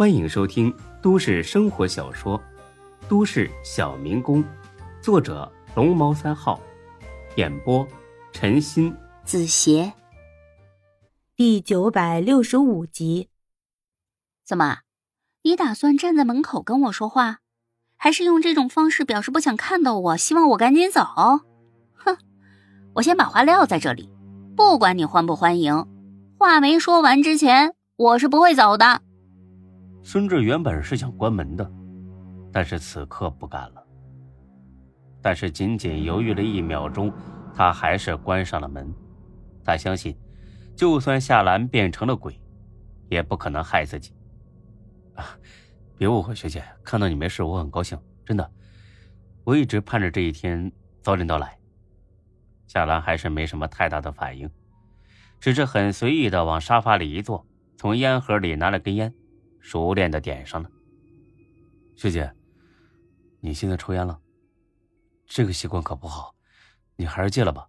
欢迎收听都市生活小说《都市小民工》，作者龙猫三号，演播陈鑫、子邪，第九百六十五集。怎么，你打算站在门口跟我说话，还是用这种方式表示不想看到我，希望我赶紧走？哼，我先把话撂在这里，不管你欢不欢迎，话没说完之前，我是不会走的。孙志原本是想关门的，但是此刻不敢了。但是仅仅犹豫了一秒钟，他还是关上了门。他相信，就算夏兰变成了鬼，也不可能害自己。啊，别误会，学姐，看到你没事，我很高兴，真的。我一直盼着这一天早点到来。夏兰还是没什么太大的反应，只是很随意的往沙发里一坐，从烟盒里拿了根烟，熟练的点上了。学姐，你现在抽烟了，这个习惯可不好，你还是戒了吧。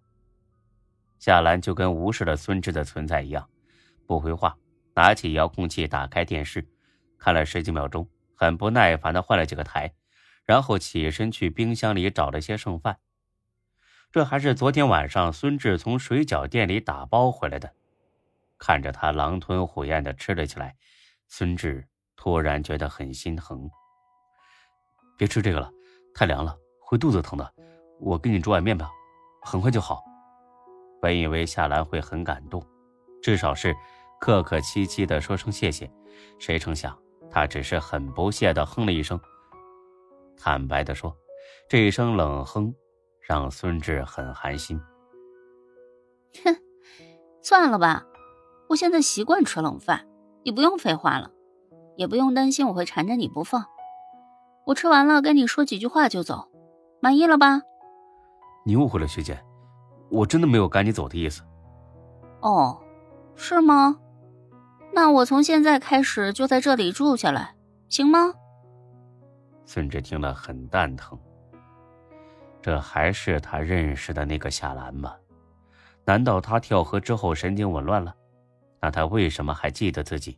夏兰就跟无视了孙志的存在一样，不回话，拿起遥控器打开电视。看了十几秒钟，很不耐烦的换了几个台，然后起身去冰箱里找了些剩饭。这还是昨天晚上孙志从水饺店里打包回来的。看着他狼吞虎咽的吃了起来，孙志突然觉得很心疼。别吃这个了，太凉了，会肚子疼的。我给你煮碗面吧，很快就好。本以为夏兰会很感动，至少是客客气气的说声谢谢，谁成想。她只是很不屑的哼了一声。坦白的说，这一声冷哼让孙志很寒心。哼，算了吧，我现在习惯吃冷饭，你不用废话了，也不用担心我会缠着你不放。我吃完了跟你说几句话就走，满意了吧？你误会了，学姐，我真的没有赶你走的意思。哦，是吗？那我从现在开始就在这里住下来，行吗？孙志听了很蛋疼。这还是他认识的那个夏兰吗？难道他跳河之后神经紊乱了？那他为什么还记得自己？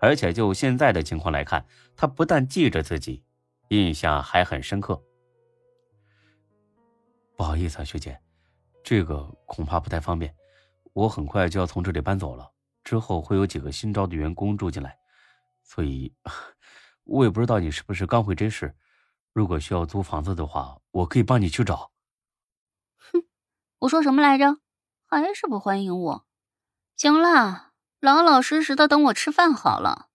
而且就现在的情况来看，他不但记着自己，印象还很深刻。不好意思啊，学姐，这个恐怕不太方便。我很快就要从这里搬走了。之后会有几个新招的员工住进来，所以，我也不知道你是不是刚回真市。如果需要租房子的话，我可以帮你去找。哼，我说什么来着？还是不欢迎我？行了，老老实实的等我吃饭好了。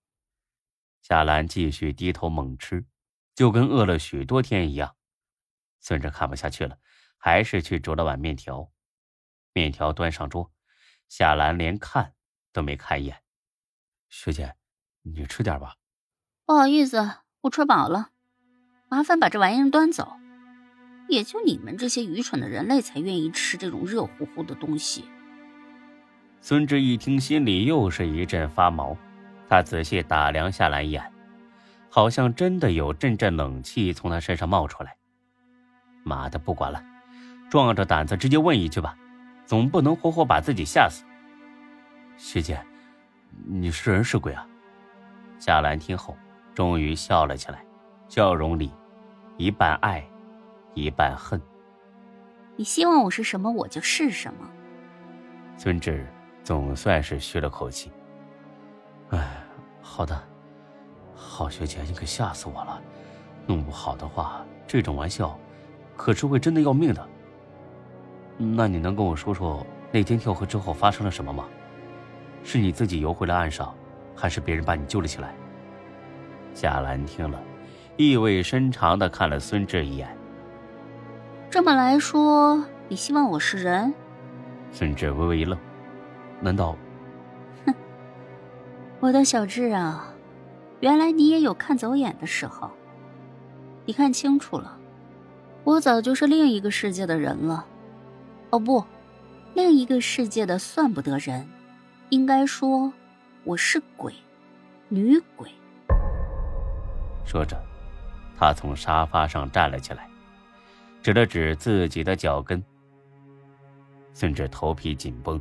夏兰继续低头猛吃，就跟饿了许多天一样。孙志看不下去了，还是去煮了碗面条。面条端上桌，夏兰连看。都没看一眼，学姐，你吃点吧。不好意思，我吃饱了。麻烦把这玩意儿端走。也就你们这些愚蠢的人类才愿意吃这种热乎乎的东西。孙志一听，心里又是一阵发毛。他仔细打量夏兰一眼，好像真的有阵阵冷气从他身上冒出来。妈的，不管了，壮着胆子直接问一句吧，总不能活活把自己吓死。学姐，你是人是鬼啊？夏兰听后，终于笑了起来，笑容里一半爱，一半恨。你希望我是什么，我就是什么。孙志总算是吁了口气。哎，好的，好学姐，你可吓死我了。弄不好的话，这种玩笑可是会真的要命的。那你能跟我说说那天跳河之后发生了什么吗？是你自己游回了岸上，还是别人把你救了起来？夏兰听了，意味深长的看了孙志一眼。这么来说，你希望我是人？孙志微微一愣，难道？哼，我的小智啊，原来你也有看走眼的时候。你看清楚了，我早就是另一个世界的人了。哦不，另一个世界的算不得人。应该说，我是鬼，女鬼。说着，他从沙发上站了起来，指了指自己的脚跟。孙志头皮紧绷，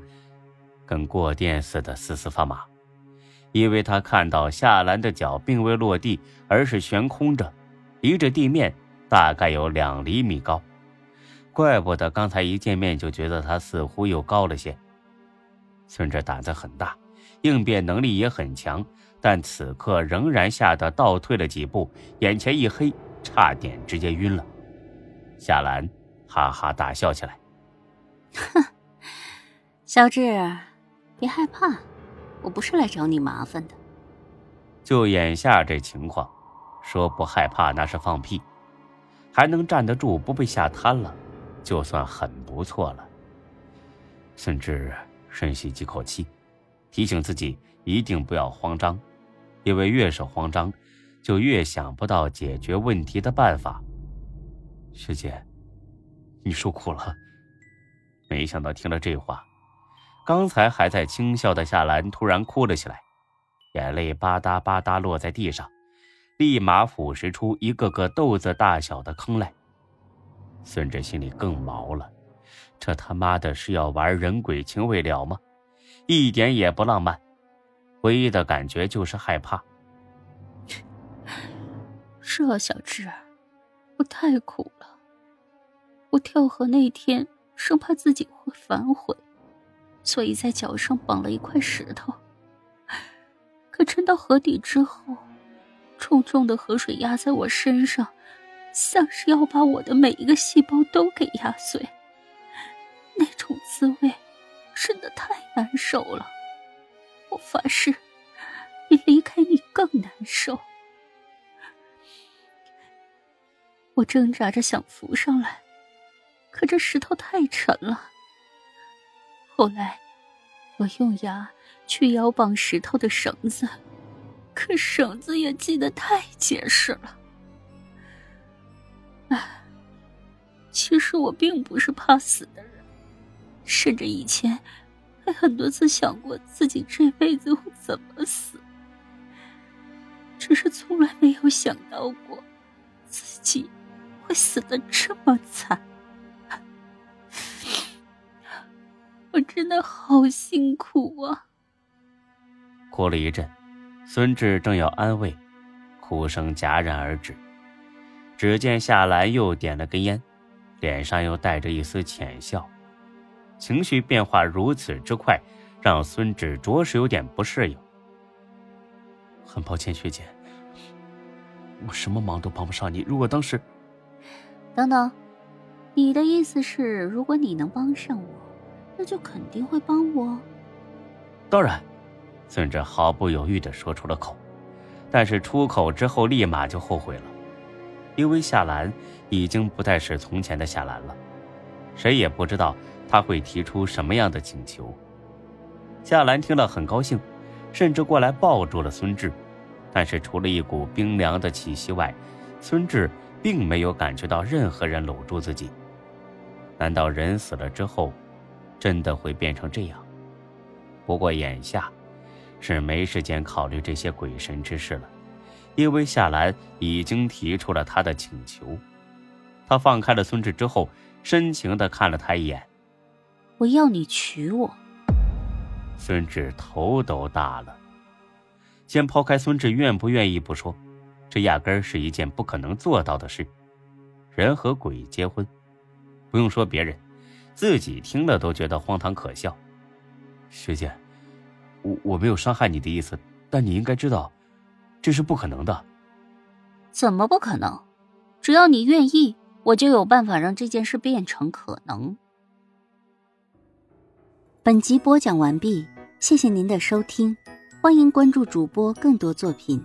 跟过电似的，丝丝发麻，因为他看到夏兰的脚并未落地，而是悬空着，离着地面大概有两厘米高。怪不得刚才一见面就觉得他似乎又高了些。孙志胆子很大，应变能力也很强，但此刻仍然吓得倒退了几步，眼前一黑，差点直接晕了。夏兰哈哈大笑起来：“哼，小志，别害怕，我不是来找你麻烦的。就眼下这情况，说不害怕那是放屁，还能站得住不被吓瘫了，就算很不错了。”孙志。深吸几口气，提醒自己一定不要慌张，因为越是慌张，就越想不到解决问题的办法。师姐，你受苦了。没想到听了这话，刚才还在轻笑的夏兰突然哭了起来，眼泪吧嗒吧嗒落在地上，立马腐蚀出一个个豆子大小的坑来。孙志心里更毛了。这他妈的是要玩人鬼情未了吗？一点也不浪漫，唯一的感觉就是害怕。是啊，小智，我太苦了。我跳河那天生怕自己会反悔，所以在脚上绑了一块石头。可沉到河底之后，重重的河水压在我身上，像是要把我的每一个细胞都给压碎。那种滋味，真的太难受了。我发誓，比离开你更难受。我挣扎着想浮上来，可这石头太沉了。后来，我用牙去咬绑石头的绳子，可绳子也系得太结实了。唉，其实我并不是怕死的人。甚至以前还很多次想过自己这辈子会怎么死，只是从来没有想到过自己会死的这么惨。我真的好辛苦啊！哭了一阵，孙志正要安慰，哭声戛然而止。只见夏兰又点了根烟，脸上又带着一丝浅笑。情绪变化如此之快，让孙志着实有点不适应。很抱歉，学姐，我什么忙都帮不上你。如果当时……等等，你的意思是，如果你能帮上我，那就肯定会帮我？当然，孙志毫不犹豫的说出了口，但是出口之后立马就后悔了，因为夏兰已经不再是从前的夏兰了，谁也不知道。他会提出什么样的请求？夏兰听了很高兴，甚至过来抱住了孙志。但是除了一股冰凉的气息外，孙志并没有感觉到任何人搂住自己。难道人死了之后，真的会变成这样？不过眼下是没时间考虑这些鬼神之事了，因为夏兰已经提出了她的请求。他放开了孙志之后，深情的看了他一眼。我要你娶我。孙志头都大了。先抛开孙志愿不愿意不说，这压根儿是一件不可能做到的事。人和鬼结婚，不用说别人，自己听了都觉得荒唐可笑。学姐，我我没有伤害你的意思，但你应该知道，这是不可能的。怎么不可能？只要你愿意，我就有办法让这件事变成可能。本集播讲完毕，谢谢您的收听，欢迎关注主播更多作品。